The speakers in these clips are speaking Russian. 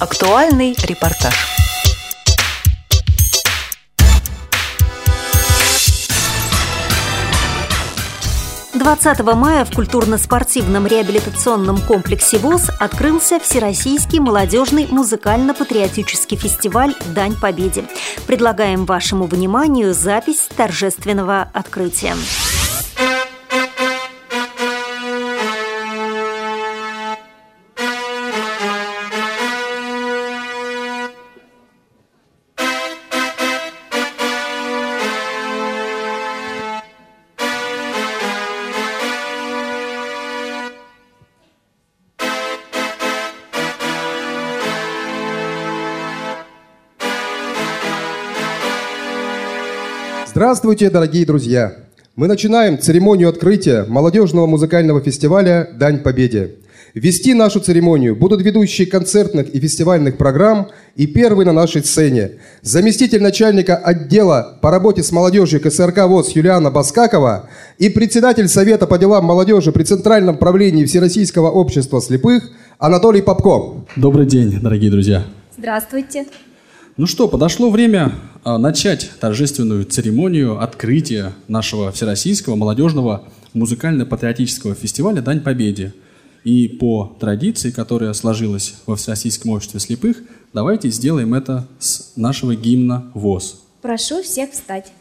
Актуальный репортаж. 20 мая в культурно-спортивном реабилитационном комплексе ВОЗ открылся Всероссийский молодежный музыкально-патриотический фестиваль «Дань Победе». Предлагаем вашему вниманию запись торжественного открытия. Здравствуйте, дорогие друзья! Мы начинаем церемонию открытия молодежного музыкального фестиваля «Дань Победе». Вести нашу церемонию будут ведущие концертных и фестивальных программ и первый на нашей сцене заместитель начальника отдела по работе с молодежью КСРК ВОЗ Юлиана Баскакова и председатель Совета по делам молодежи при Центральном правлении Всероссийского общества слепых Анатолий Попко. Добрый день, дорогие друзья. Здравствуйте. Ну что, подошло время а, начать торжественную церемонию открытия нашего Всероссийского молодежного музыкально-патриотического фестиваля «Дань Победе». И по традиции, которая сложилась во Всероссийском обществе слепых, давайте сделаем это с нашего гимна ВОЗ. Прошу всех встать.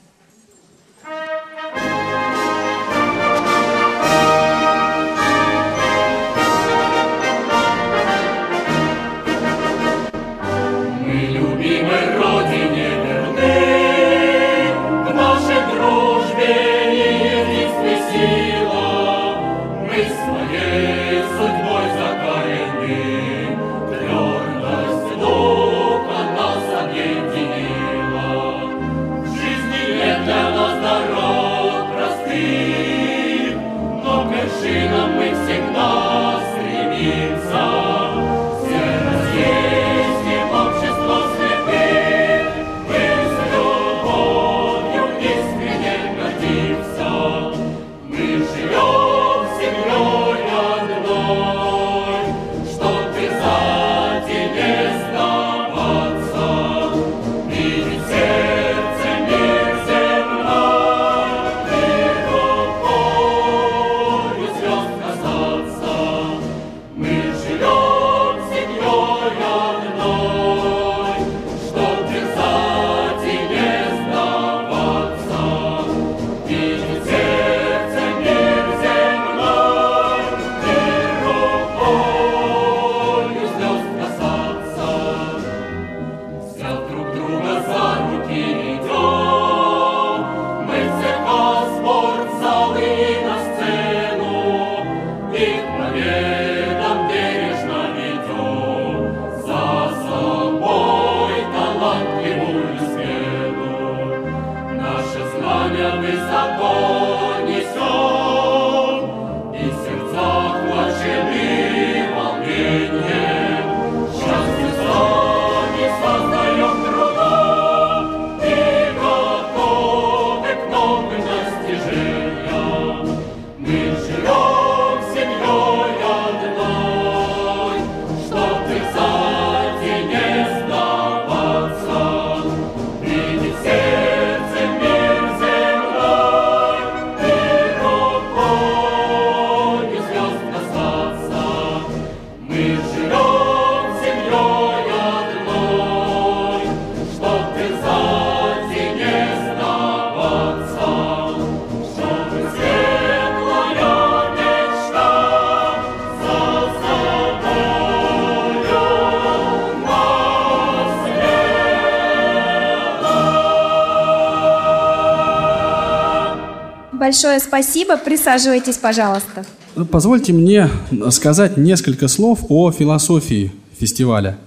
Большое спасибо. Присаживайтесь, пожалуйста. Позвольте мне сказать несколько слов о философии фестиваля.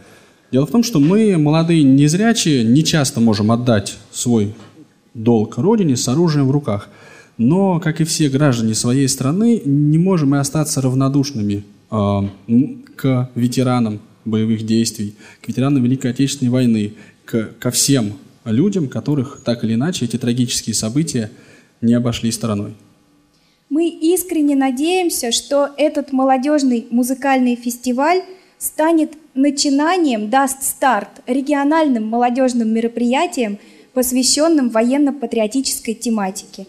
Дело в том, что мы, молодые незрячие, не часто можем отдать свой долг Родине с оружием в руках. Но, как и все граждане своей страны, не можем и остаться равнодушными э, к ветеранам боевых действий, к ветеранам Великой Отечественной войны, к, ко всем людям, которых так или иначе эти трагические события не обошли стороной. Мы искренне надеемся, что этот молодежный музыкальный фестиваль станет начинанием, даст старт региональным молодежным мероприятиям, посвященным военно-патриотической тематике.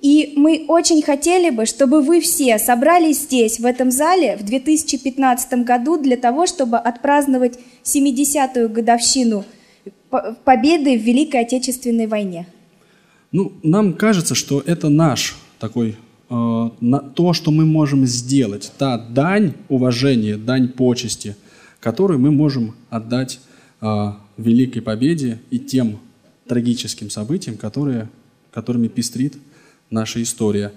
И мы очень хотели бы, чтобы вы все собрались здесь, в этом зале, в 2015 году для того, чтобы отпраздновать 70-ю годовщину победы в Великой Отечественной войне. Ну, нам кажется, что это наш такой э, на, то, что мы можем сделать, та дань уважения, дань почести, которую мы можем отдать э, великой победе и тем трагическим событиям, которые, которыми пестрит наша история.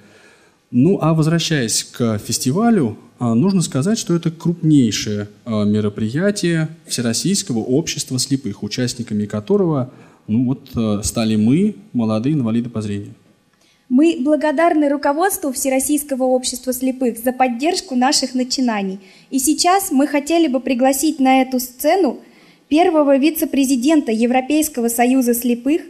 Ну, а возвращаясь к фестивалю, э, нужно сказать, что это крупнейшее э, мероприятие Всероссийского общества слепых, участниками которого ну вот э, стали мы, молодые инвалиды по зрению. Мы благодарны руководству Всероссийского общества слепых за поддержку наших начинаний. И сейчас мы хотели бы пригласить на эту сцену первого вице-президента Европейского союза слепых,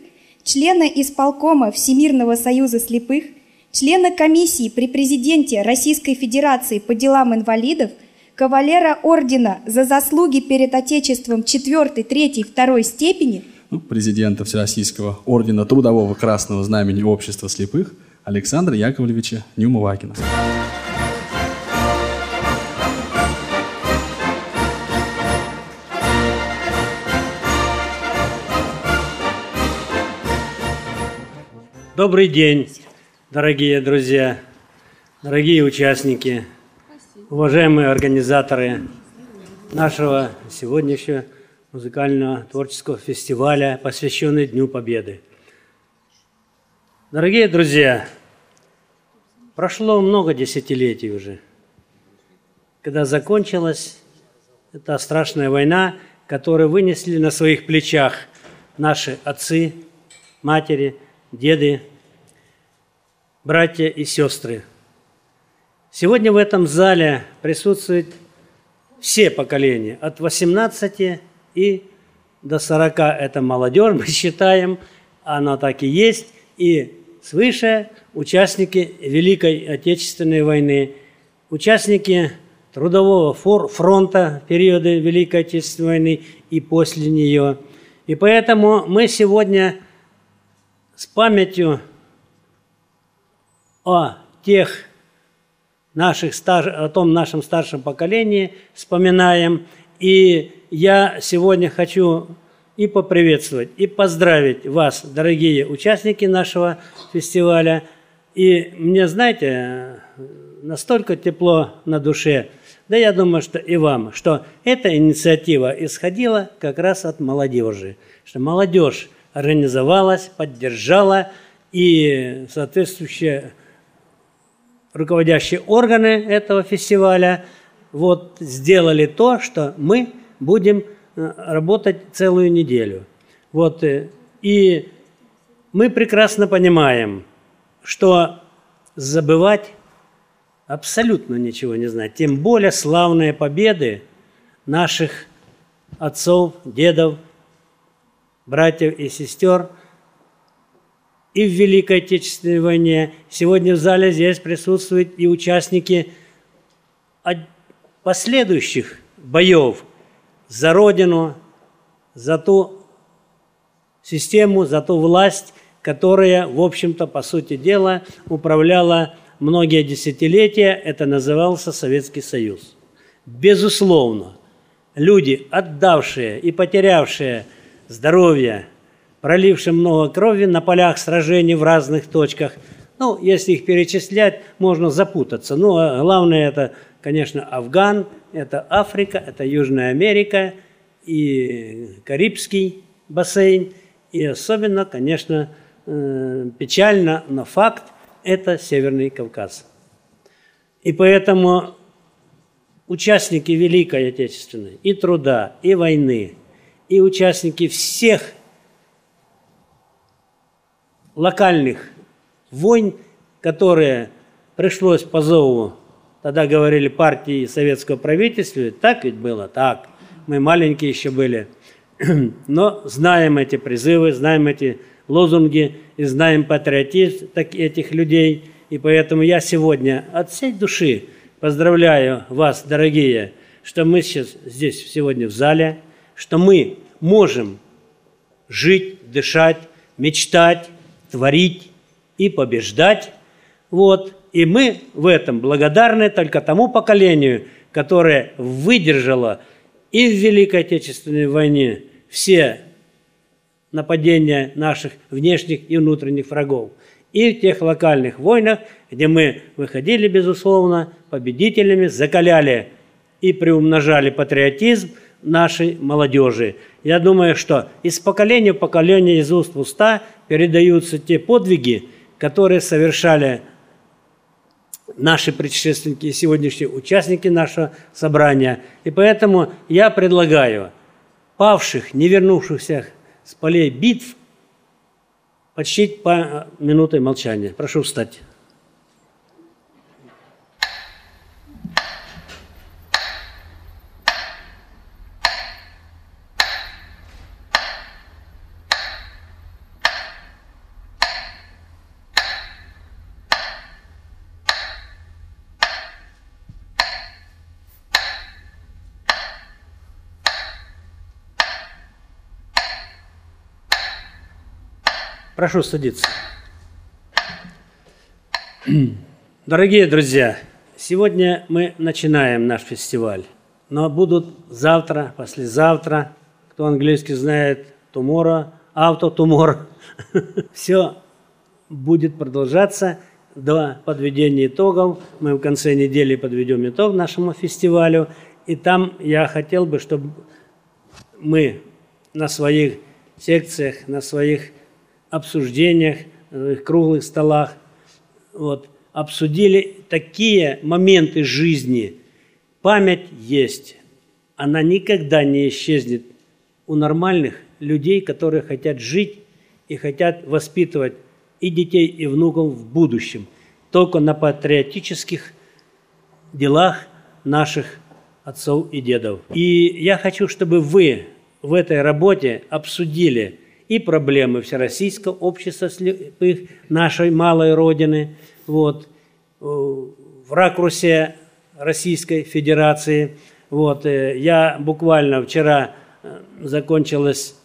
члена исполкома Всемирного союза слепых, члена комиссии при президенте Российской Федерации по делам инвалидов, кавалера ордена за заслуги перед Отечеством 4, 3, 2 степени – ну, президента Всероссийского ордена Трудового Красного Знамени Общества слепых Александра Яковлевича Нюмовакина. Добрый день, дорогие друзья, дорогие участники, уважаемые организаторы нашего сегодняшнего музыкального творческого фестиваля, посвященный Дню Победы. Дорогие друзья, прошло много десятилетий уже, когда закончилась эта страшная война, которую вынесли на своих плечах наши отцы, матери, деды, братья и сестры. Сегодня в этом зале присутствуют все поколения, от 18 и до 40 это молодежь, мы считаем, она так и есть, и свыше участники Великой Отечественной войны, участники Трудового фронта периода Великой Отечественной войны и после нее. И поэтому мы сегодня с памятью о тех наших стар... о том нашем старшем поколении вспоминаем и я сегодня хочу и поприветствовать, и поздравить вас, дорогие участники нашего фестиваля. И мне, знаете, настолько тепло на душе, да я думаю, что и вам, что эта инициатива исходила как раз от молодежи, что молодежь организовалась, поддержала, и соответствующие руководящие органы этого фестиваля – вот сделали то, что мы будем э, работать целую неделю. Вот, э, и мы прекрасно понимаем, что забывать абсолютно ничего не знать. Тем более славные победы наших отцов, дедов, братьев и сестер и в Великой Отечественной войне. Сегодня в зале здесь присутствуют и участники последующих боев за Родину, за ту систему, за ту власть, которая, в общем-то, по сути дела, управляла многие десятилетия, это назывался Советский Союз. Безусловно, люди, отдавшие и потерявшие здоровье, пролившие много крови на полях сражений в разных точках, ну, если их перечислять, можно запутаться. Но ну, а главное это конечно, Афган, это Африка, это Южная Америка и Карибский бассейн, и особенно, конечно, э, печально, но факт – это Северный Кавказ. И поэтому участники Великой Отечественной и труда, и войны, и участники всех локальных войн, которые пришлось по зову Тогда говорили партии советского правительства. Так ведь было? Так. Мы маленькие еще были. Но знаем эти призывы, знаем эти лозунги и знаем патриотизм этих людей. И поэтому я сегодня от всей души поздравляю вас, дорогие, что мы сейчас здесь сегодня в зале, что мы можем жить, дышать, мечтать, творить и побеждать. Вот. И мы в этом благодарны только тому поколению, которое выдержало и в Великой Отечественной войне все нападения наших внешних и внутренних врагов, и в тех локальных войнах, где мы выходили, безусловно, победителями, закаляли и приумножали патриотизм нашей молодежи. Я думаю, что из поколения в поколение, из уст в уста передаются те подвиги, которые совершали наши предшественники и сегодняшние участники нашего собрания. И поэтому я предлагаю павших, не вернувшихся с полей битв почтить по минутой молчания. Прошу встать. Прошу садиться. Дорогие друзья, сегодня мы начинаем наш фестиваль, но будут завтра, послезавтра, кто английский знает, auto tomorrow. Все будет продолжаться до подведения итогов. Мы в конце недели подведем итог нашему фестивалю. И там я хотел бы, чтобы мы на своих секциях, на своих обсуждениях, на круглых столах, вот, обсудили такие моменты жизни. Память есть, она никогда не исчезнет у нормальных людей, которые хотят жить и хотят воспитывать и детей, и внуков в будущем. Только на патриотических делах наших отцов и дедов. И я хочу, чтобы вы в этой работе обсудили – и проблемы Всероссийского общества слепых, нашей малой Родины, вот, э, в ракурсе Российской Федерации. Вот, э, я буквально вчера э, закончилось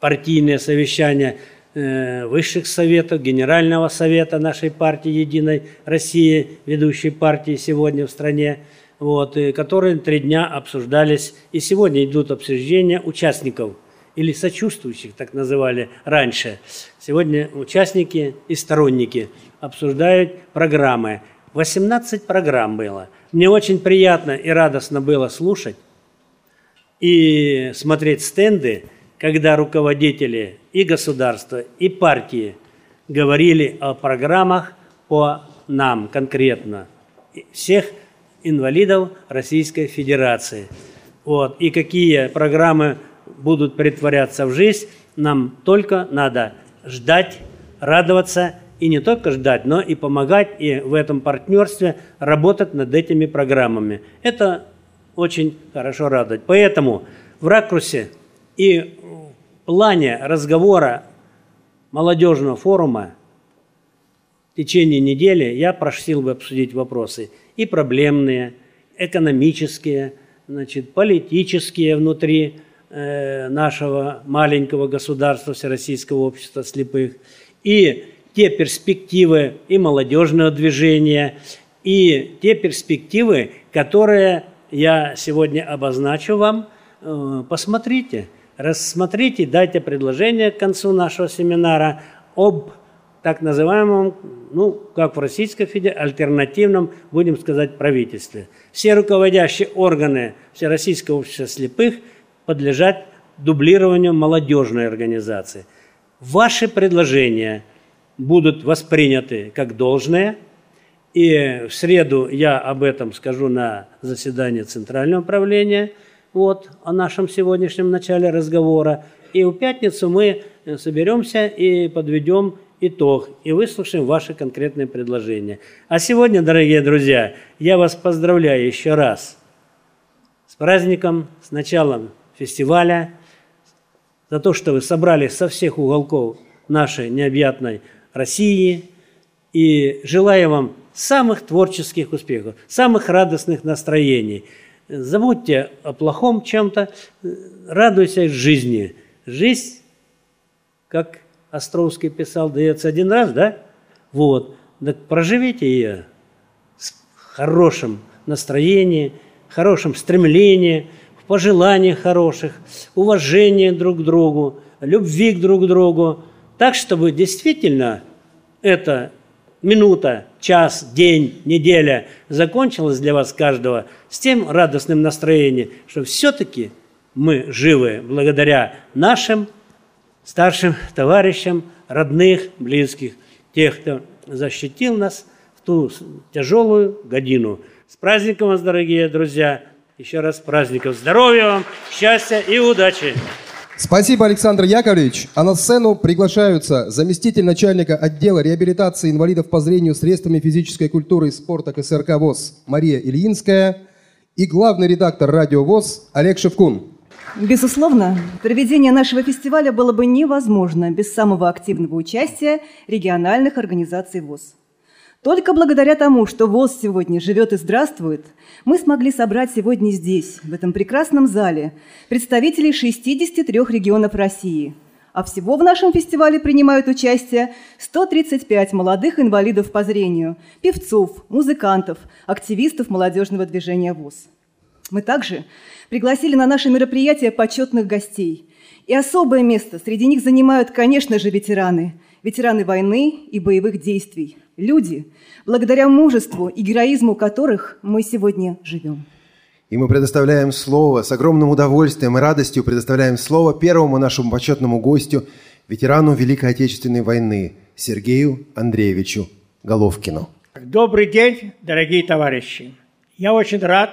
партийное совещание высших советов, Генерального совета нашей партии «Единой России», ведущей партии сегодня в стране, вот, которые три дня обсуждались, и сегодня идут обсуждения участников – или сочувствующих, так называли раньше. Сегодня участники и сторонники обсуждают программы. 18 программ было. Мне очень приятно и радостно было слушать и смотреть стенды, когда руководители и государства, и партии говорили о программах по нам конкретно, всех инвалидов Российской Федерации. Вот, и какие программы будут притворяться в жизнь, нам только надо ждать, радоваться и не только ждать, но и помогать и в этом партнерстве работать над этими программами. Это очень хорошо радует. Поэтому в ракурсе и в плане разговора молодежного форума в течение недели я просил бы обсудить вопросы и проблемные, экономические, значит, политические внутри нашего маленького государства Всероссийского общества слепых, и те перспективы и молодежного движения, и те перспективы, которые я сегодня обозначу вам, э, посмотрите, рассмотрите, дайте предложение к концу нашего семинара об так называемом, ну, как в Российской Федерации, альтернативном, будем сказать, правительстве. Все руководящие органы Всероссийского общества слепых – подлежат дублированию молодежной организации. Ваши предложения будут восприняты как должное, и в среду я об этом скажу на заседании Центрального управления, вот, о нашем сегодняшнем начале разговора. И в пятницу мы соберемся и подведем итог и выслушаем ваши конкретные предложения. А сегодня, дорогие друзья, я вас поздравляю еще раз с праздником, с началом фестиваля, за то, что вы собрали со всех уголков нашей необъятной России. И желаю вам самых творческих успехов, самых радостных настроений. забудьте о плохом чем-то, радуйся жизни. Жизнь, как Островский писал, дается один раз, да? Вот. Так проживите ее с хорошим настроением, хорошим стремлением, пожеланиях хороших, уважении друг к другу, любви к друг другу, так, чтобы действительно эта минута, час, день, неделя закончилась для вас каждого с тем радостным настроением, что все-таки мы живы благодаря нашим старшим товарищам, родных, близких, тех, кто защитил нас в ту тяжелую годину. С праздником вас, дорогие друзья! Еще раз праздников здоровья вам, счастья и удачи! Спасибо, Александр Яковлевич. А на сцену приглашаются заместитель начальника отдела реабилитации инвалидов по зрению средствами физической культуры и спорта КСРК ВОЗ Мария Ильинская и главный редактор радио ВОЗ Олег Шевкун. Безусловно, проведение нашего фестиваля было бы невозможно без самого активного участия региональных организаций ВОЗ. Только благодаря тому, что ВОЗ сегодня живет и здравствует, мы смогли собрать сегодня здесь, в этом прекрасном зале, представителей 63 регионов России. А всего в нашем фестивале принимают участие 135 молодых инвалидов по зрению, певцов, музыкантов, активистов молодежного движения ВОЗ. Мы также пригласили на наше мероприятие почетных гостей. И особое место среди них занимают, конечно же, ветераны. Ветераны войны и боевых действий. Люди, благодаря мужеству и героизму которых мы сегодня живем. И мы предоставляем слово, с огромным удовольствием и радостью предоставляем слово первому нашему почетному гостю, ветерану Великой Отечественной войны Сергею Андреевичу Головкину. Добрый день, дорогие товарищи. Я очень рад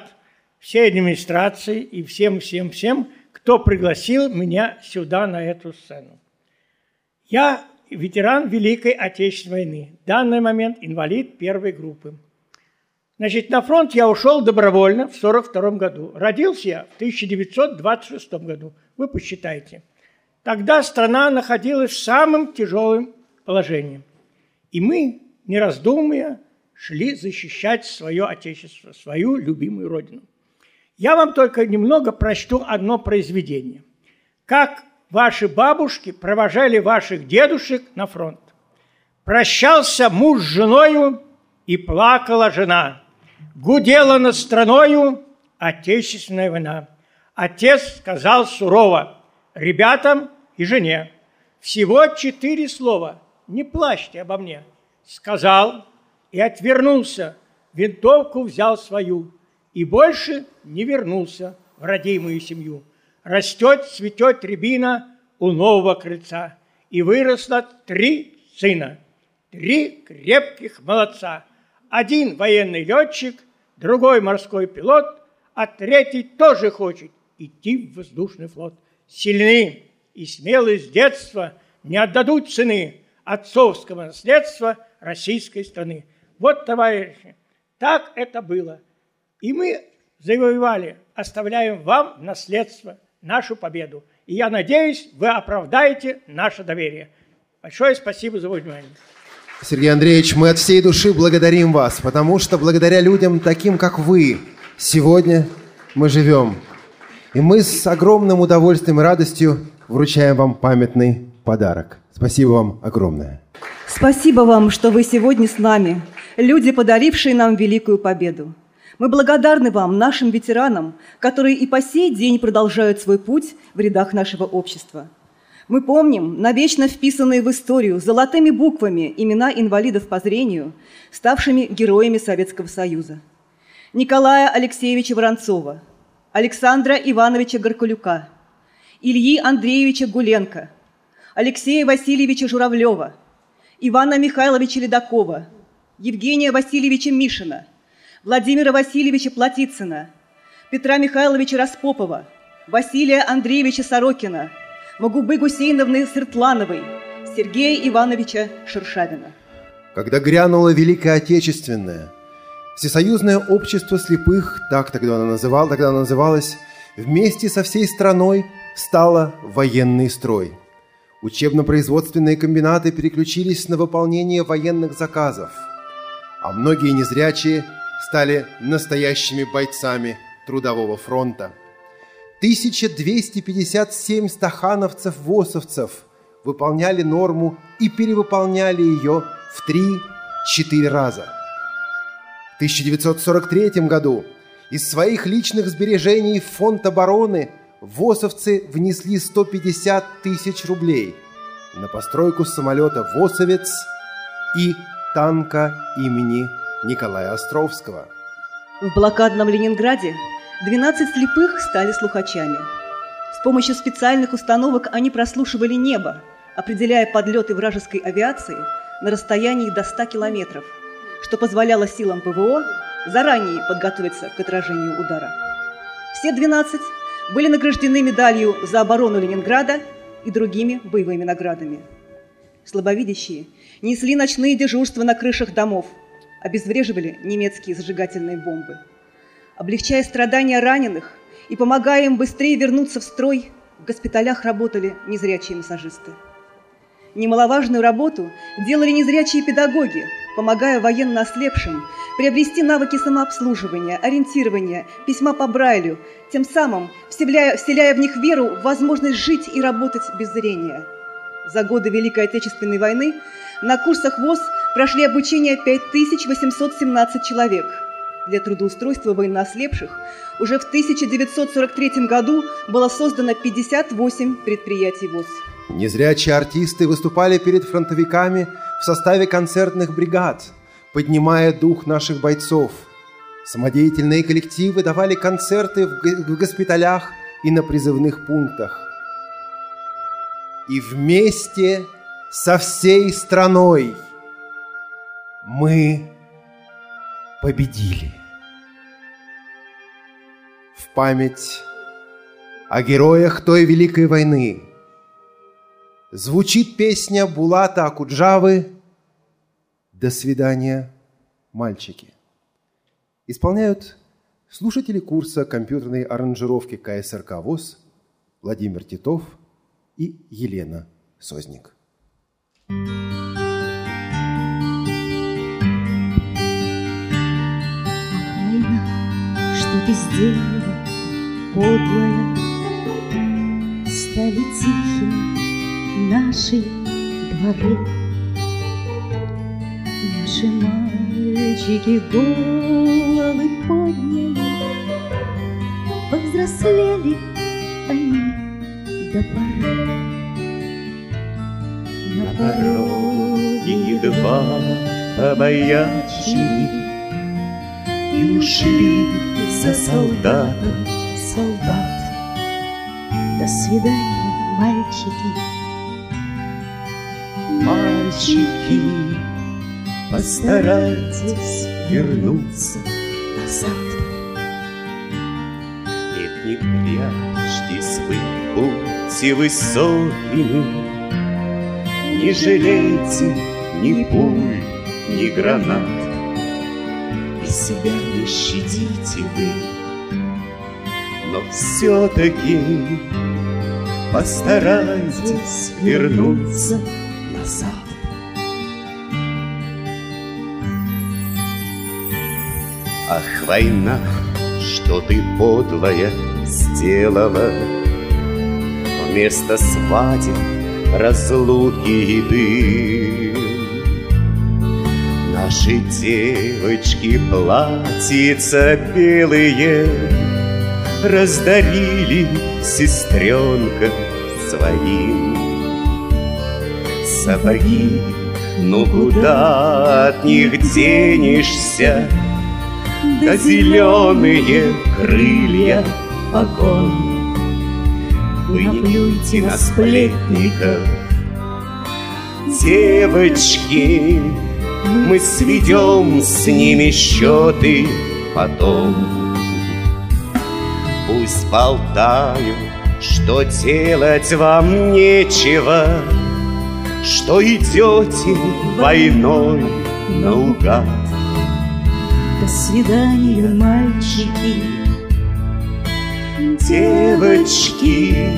всей администрации и всем-всем-всем, кто пригласил меня сюда, на эту сцену. Я ветеран Великой Отечественной войны. В данный момент инвалид первой группы. Значит, на фронт я ушел добровольно в 1942 году. Родился я в 1926 году. Вы посчитайте. Тогда страна находилась в самом тяжелом положении. И мы, не раздумывая, шли защищать свое Отечество, свою любимую Родину. Я вам только немного прочту одно произведение. Как ваши бабушки провожали ваших дедушек на фронт. Прощался муж с женою, и плакала жена. Гудела над страною отечественная война. Отец сказал сурово ребятам и жене. Всего четыре слова. Не плачьте обо мне. Сказал и отвернулся. Винтовку взял свою и больше не вернулся в родимую семью. Растет, цветет рябина у нового крыльца, и выросло три сына, три крепких молодца. Один военный летчик, другой морской пилот, а третий тоже хочет идти в воздушный флот. Сильны и смелы с детства не отдадут цены отцовского наследства российской страны. Вот, товарищи, так это было – и мы завоевали, оставляем вам наследство, нашу победу. И я надеюсь, вы оправдаете наше доверие. Большое спасибо за внимание. Сергей Андреевич, мы от всей души благодарим вас, потому что благодаря людям таким, как вы, сегодня мы живем. И мы с огромным удовольствием и радостью вручаем вам памятный подарок. Спасибо вам огромное. Спасибо вам, что вы сегодня с нами, люди, подарившие нам великую победу. Мы благодарны вам, нашим ветеранам, которые и по сей день продолжают свой путь в рядах нашего общества. Мы помним навечно вписанные в историю золотыми буквами имена инвалидов по зрению, ставшими героями Советского Союза. Николая Алексеевича Воронцова, Александра Ивановича Горкулюка, Ильи Андреевича Гуленко, Алексея Васильевича Журавлева, Ивана Михайловича Ледакова, Евгения Васильевича Мишина – Владимира Васильевича Платицына, Петра Михайловича Распопова, Василия Андреевича Сорокина, Магубы Гусейновны Сыртлановой, Сергея Ивановича Шершавина. Когда грянула Великая Отечественная, Всесоюзное общество слепых, так тогда оно называлось, тогда оно называлось, вместе со всей страной стало военный строй. Учебно-производственные комбинаты переключились на выполнение военных заказов, а многие незрячие – стали настоящими бойцами Трудового фронта. 1257 стахановцев-восовцев выполняли норму и перевыполняли ее в 3-4 раза. В 1943 году из своих личных сбережений в фонд обороны ВОСовцы внесли 150 тысяч рублей на постройку самолета «Восовец» и танка имени Николая Островского. В блокадном Ленинграде 12 слепых стали слухачами. С помощью специальных установок они прослушивали небо, определяя подлеты вражеской авиации на расстоянии до 100 километров, что позволяло силам ПВО заранее подготовиться к отражению удара. Все 12 были награждены медалью за оборону Ленинграда и другими боевыми наградами. Слабовидящие несли ночные дежурства на крышах домов, обезвреживали немецкие зажигательные бомбы. Облегчая страдания раненых и помогая им быстрее вернуться в строй, в госпиталях работали незрячие массажисты. Немаловажную работу делали незрячие педагоги, помогая военно ослепшим приобрести навыки самообслуживания, ориентирования, письма по Брайлю, тем самым вселяя, вселяя в них веру в возможность жить и работать без зрения. За годы Великой Отечественной войны на курсах ВОЗ прошли обучение 5817 человек. Для трудоустройства военноослепших уже в 1943 году было создано 58 предприятий ВОЗ. Незрячие артисты выступали перед фронтовиками в составе концертных бригад, поднимая дух наших бойцов. Самодеятельные коллективы давали концерты в госпиталях и на призывных пунктах. И вместе со всей страной мы победили. В память о героях той великой войны звучит песня Булата Акуджавы «До свидания, мальчики». Исполняют слушатели курса компьютерной аранжировки КСРК ВОЗ Владимир Титов и Елена Созник. Сделала, подлая, Стали тихими наши дворы. Наши мальчики головы подняли, Повзрослели они до поры. На пороге два обаятельных И ушли за солдатом солдат. До свидания, мальчики. Мальчики, постарайтесь вернуться назад. Нет, не прячьтесь вы, будьте высокими, Не жалейте ни пуль, ни гранат себя не щадите вы, но все-таки постарайтесь вернуться назад. Ах, война, что ты подлая сделала. Вместо свадеб, разлуки и дым Наши девочки платьица белые Раздарили сестренка своим. Сапоги, ну куда от них денешься? Да зеленые крылья огонь Вы не плюйте на сплетников. Девочки, мы сведем с ними счеты потом. Пусть болтают, что делать вам нечего, Что идете войной наугад. До свидания, мальчики. Девочки,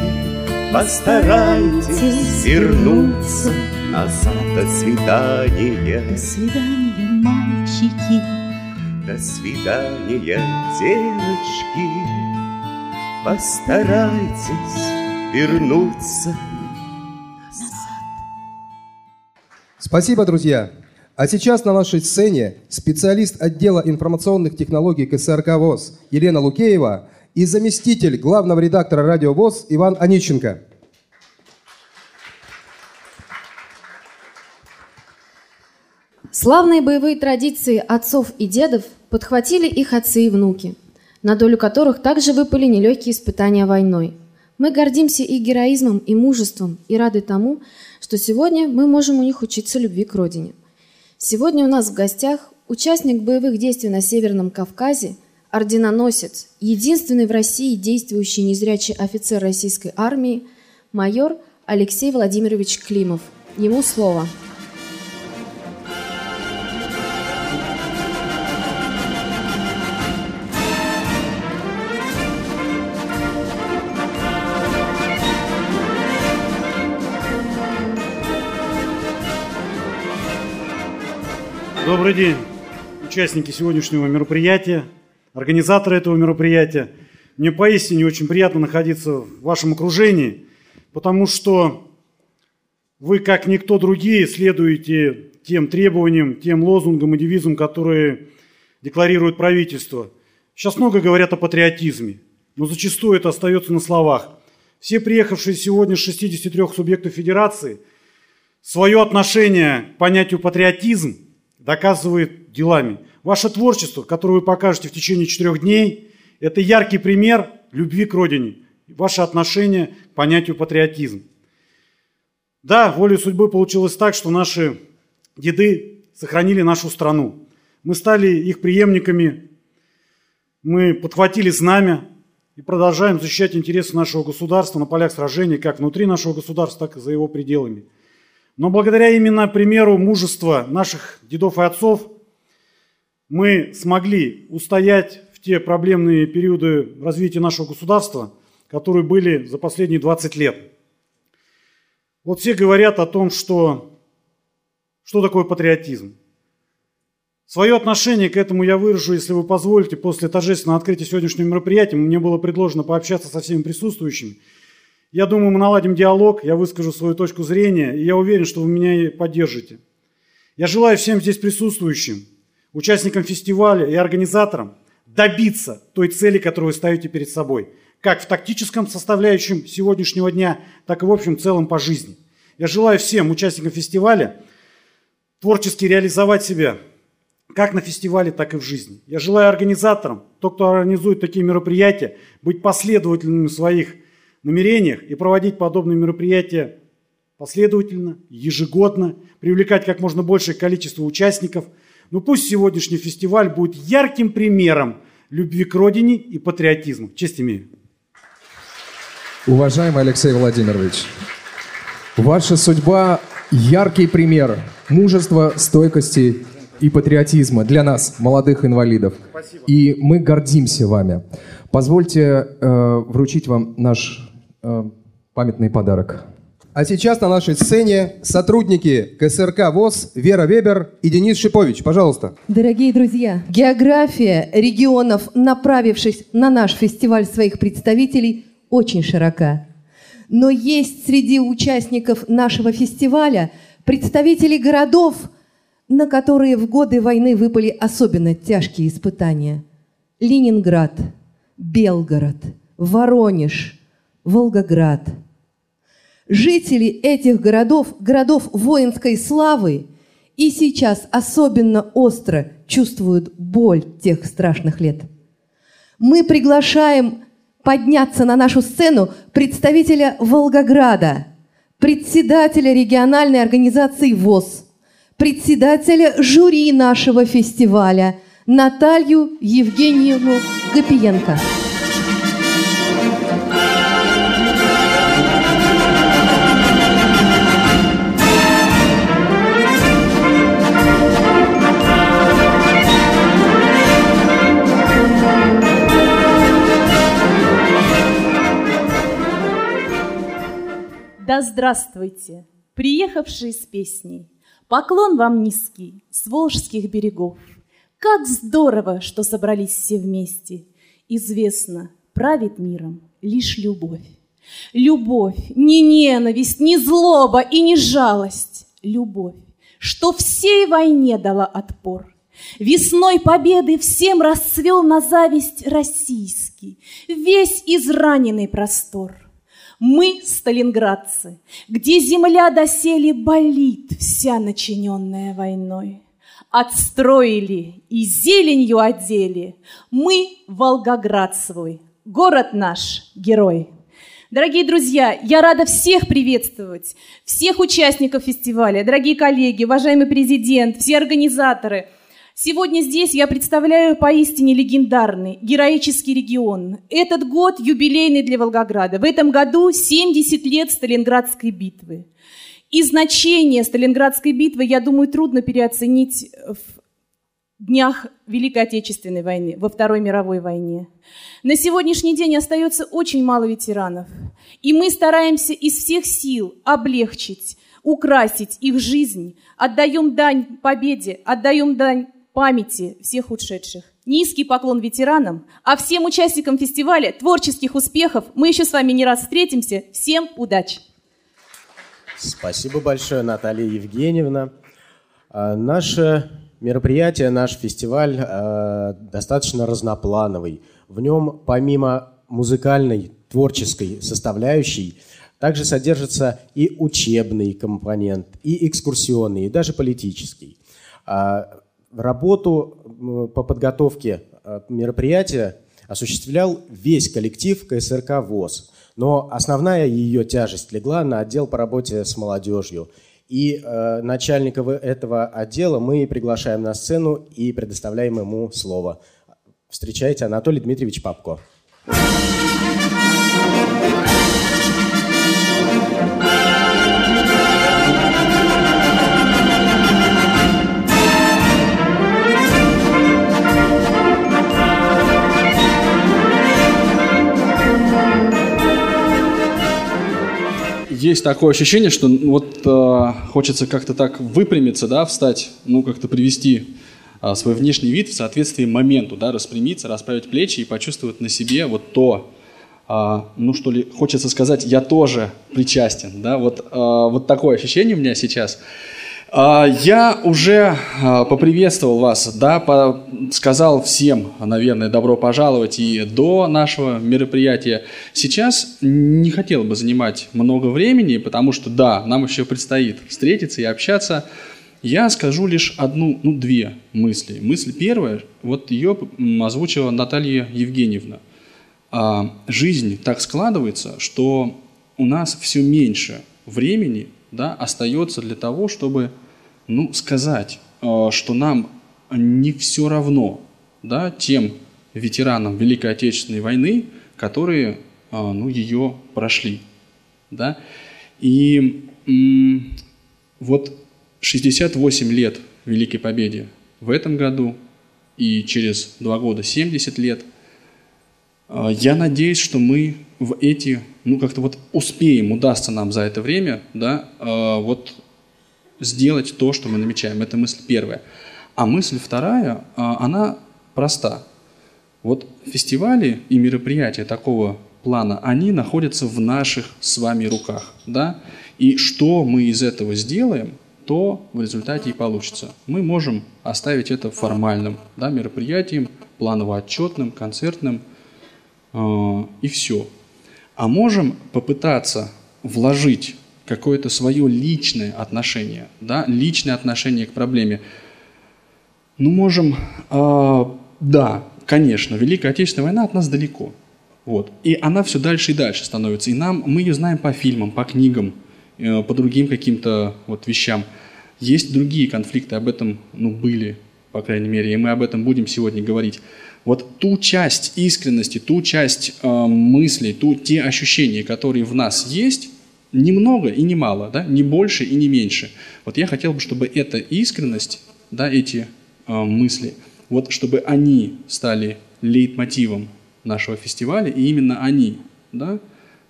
постарайтесь вернуться назад. До свидания. До свидания, мальчики. До свидания, девочки, постарайтесь вернуться Спасибо, друзья. А сейчас на нашей сцене специалист отдела информационных технологий КСРК ВОЗ Елена Лукеева и заместитель главного редактора радио ВОЗ Иван Аниченко. Славные боевые традиции отцов и дедов подхватили их отцы и внуки, на долю которых также выпали нелегкие испытания войной. Мы гордимся их героизмом и мужеством и рады тому, что сегодня мы можем у них учиться любви к родине. Сегодня у нас в гостях участник боевых действий на Северном Кавказе, орденоносец, единственный в России действующий незрячий офицер российской армии, майор Алексей Владимирович Климов. Ему слово. Добрый день, участники сегодняшнего мероприятия, организаторы этого мероприятия. Мне поистине очень приятно находиться в вашем окружении, потому что вы, как никто другие, следуете тем требованиям, тем лозунгам и девизам, которые декларирует правительство. Сейчас много говорят о патриотизме, но зачастую это остается на словах. Все приехавшие сегодня с 63 субъектов федерации свое отношение к понятию патриотизм – доказывает делами. Ваше творчество, которое вы покажете в течение четырех дней, это яркий пример любви к родине, ваше отношение к понятию патриотизм. Да, волей судьбы получилось так, что наши деды сохранили нашу страну. Мы стали их преемниками, мы подхватили знамя и продолжаем защищать интересы нашего государства на полях сражений как внутри нашего государства, так и за его пределами – но благодаря именно примеру мужества наших дедов и отцов мы смогли устоять в те проблемные периоды развития нашего государства, которые были за последние 20 лет. Вот все говорят о том, что, что такое патриотизм. Свое отношение к этому я выражу, если вы позволите, после торжественного открытия сегодняшнего мероприятия. Мне было предложено пообщаться со всеми присутствующими – я думаю, мы наладим диалог, я выскажу свою точку зрения, и я уверен, что вы меня поддержите. Я желаю всем здесь присутствующим, участникам фестиваля и организаторам добиться той цели, которую вы ставите перед собой, как в тактическом составляющем сегодняшнего дня, так и в общем целом по жизни. Я желаю всем участникам фестиваля творчески реализовать себя как на фестивале, так и в жизни. Я желаю организаторам, то, кто организует такие мероприятия, быть последовательными в своих намерениях и проводить подобные мероприятия последовательно, ежегодно, привлекать как можно большее количество участников. Но пусть сегодняшний фестиваль будет ярким примером любви к родине и патриотизма. Честь имею. Уважаемый Алексей Владимирович, ваша судьба – яркий пример мужества, стойкости и патриотизма для нас, молодых инвалидов. Спасибо. И мы гордимся вами. Позвольте э, вручить вам наш памятный подарок. А сейчас на нашей сцене сотрудники КСРК ВОЗ Вера Вебер и Денис Шипович. Пожалуйста. Дорогие друзья, география регионов, направившись на наш фестиваль своих представителей, очень широка. Но есть среди участников нашего фестиваля представители городов, на которые в годы войны выпали особенно тяжкие испытания. Ленинград, Белгород, Воронеж – Волгоград. Жители этих городов, городов воинской славы, и сейчас особенно остро чувствуют боль тех страшных лет. Мы приглашаем подняться на нашу сцену представителя Волгограда, председателя региональной организации ВОЗ, председателя жюри нашего фестиваля Наталью Евгеньевну Гапиенко. Здравствуйте, приехавшие с песней. Поклон вам низкий с волжских берегов. Как здорово, что собрались все вместе. Известно, правит миром лишь любовь. Любовь, не ненависть, не злоба и не жалость. Любовь, что всей войне дала отпор. Весной победы всем расцвел на зависть российский, Весь израненный простор. Мы, сталинградцы, где земля доселе болит, Вся начиненная войной. Отстроили и зеленью одели Мы, Волгоград свой, город наш, герой. Дорогие друзья, я рада всех приветствовать, всех участников фестиваля, дорогие коллеги, уважаемый президент, все организаторы. Сегодня здесь я представляю поистине легендарный, героический регион. Этот год юбилейный для Волгограда. В этом году 70 лет Сталинградской битвы. И значение Сталинградской битвы, я думаю, трудно переоценить в днях Великой Отечественной войны, во Второй мировой войне. На сегодняшний день остается очень мало ветеранов. И мы стараемся из всех сил облегчить, украсить их жизнь, отдаем дань победе, отдаем дань памяти всех ушедших. Низкий поклон ветеранам, а всем участникам фестиваля творческих успехов. Мы еще с вами не раз встретимся. Всем удачи! Спасибо большое, Наталья Евгеньевна. А, наше мероприятие, наш фестиваль э, достаточно разноплановый. В нем помимо музыкальной, творческой составляющей, также содержится и учебный компонент, и экскурсионный, и даже политический. Работу по подготовке э, мероприятия осуществлял весь коллектив КСРК ВОЗ, но основная ее тяжесть легла на отдел по работе с молодежью – и э, начальника этого отдела мы приглашаем на сцену и предоставляем ему слово. Встречайте Анатолий Дмитриевич Папко. Есть такое ощущение, что ну, вот э, хочется как-то так выпрямиться, да, встать, ну, как-то привести э, свой внешний вид в соответствии моменту, да, распрямиться, расправить плечи и почувствовать на себе вот то, э, ну, что ли, хочется сказать, я тоже причастен, да, вот, э, вот такое ощущение у меня сейчас. Я уже а, поприветствовал вас, да, сказал всем, наверное, добро пожаловать и до нашего мероприятия. Сейчас не хотел бы занимать много времени, потому что, да, нам еще предстоит встретиться и общаться. Я скажу лишь одну, ну, две мысли. Мысль первая, вот ее озвучила Наталья Евгеньевна. А, жизнь так складывается, что у нас все меньше времени да, остается для того, чтобы ну, сказать, э, что нам не все равно да, тем ветеранам Великой Отечественной войны, которые э, ну, ее прошли. Да? И вот 68 лет Великой Победе в этом году и через два года 70 лет. Э, я надеюсь, что мы в эти, ну как-то вот успеем, удастся нам за это время, да, вот сделать то, что мы намечаем. Это мысль первая. А мысль вторая, а, она проста. Вот фестивали и мероприятия такого плана, они находятся в наших с вами руках. Да? И что мы из этого сделаем, то в результате и получится. Мы можем оставить это формальным да, мероприятием, планово-отчетным, концертным, э, и все. А можем попытаться вложить какое-то свое личное отношение, да, личное отношение к проблеме. Ну, можем, э, да, конечно, Великая Отечественная война от нас далеко. Вот. И она все дальше и дальше становится. И нам, мы ее знаем по фильмам, по книгам, э, по другим каким-то вот вещам. Есть другие конфликты, об этом ну, были, по крайней мере, и мы об этом будем сегодня говорить. Вот ту часть искренности, ту часть э, мыслей, ту, те ощущения, которые в нас есть, ни много и не мало, да? не больше и не меньше. Вот я хотел бы, чтобы эта искренность, да, эти э, мысли, вот чтобы они стали лейтмотивом нашего фестиваля, и именно они да,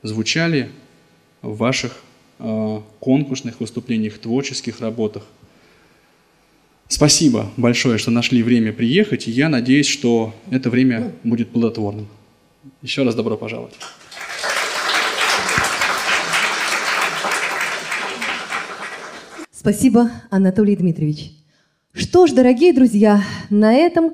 звучали в ваших э, конкурсных выступлениях, творческих работах. Спасибо большое, что нашли время приехать, и я надеюсь, что это время будет плодотворным. Еще раз добро пожаловать. Спасибо, Анатолий Дмитриевич. Что ж, дорогие друзья, на этом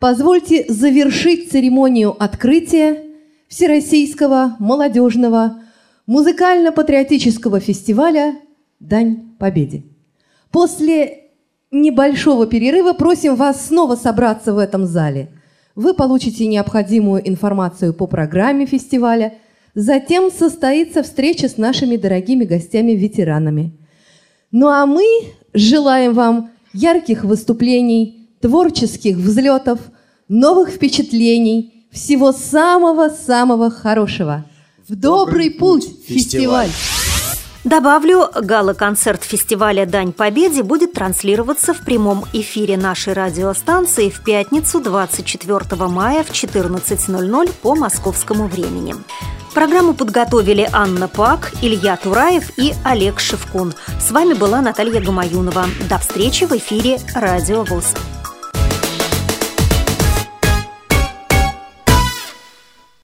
позвольте завершить церемонию открытия Всероссийского молодежного музыкально-патриотического фестиваля «Дань Победе». После небольшого перерыва просим вас снова собраться в этом зале. Вы получите необходимую информацию по программе фестиваля. Затем состоится встреча с нашими дорогими гостями-ветеранами. Ну а мы желаем вам ярких выступлений, творческих взлетов, новых впечатлений, всего самого-самого хорошего. В добрый путь, фестиваль! Добавлю, гала-концерт фестиваля «Дань Победе» будет транслироваться в прямом эфире нашей радиостанции в пятницу 24 мая в 14.00 по московскому времени. Программу подготовили Анна Пак, Илья Тураев и Олег Шевкун. С вами была Наталья Гамаюнова. До встречи в эфире «Радио ВОЗ».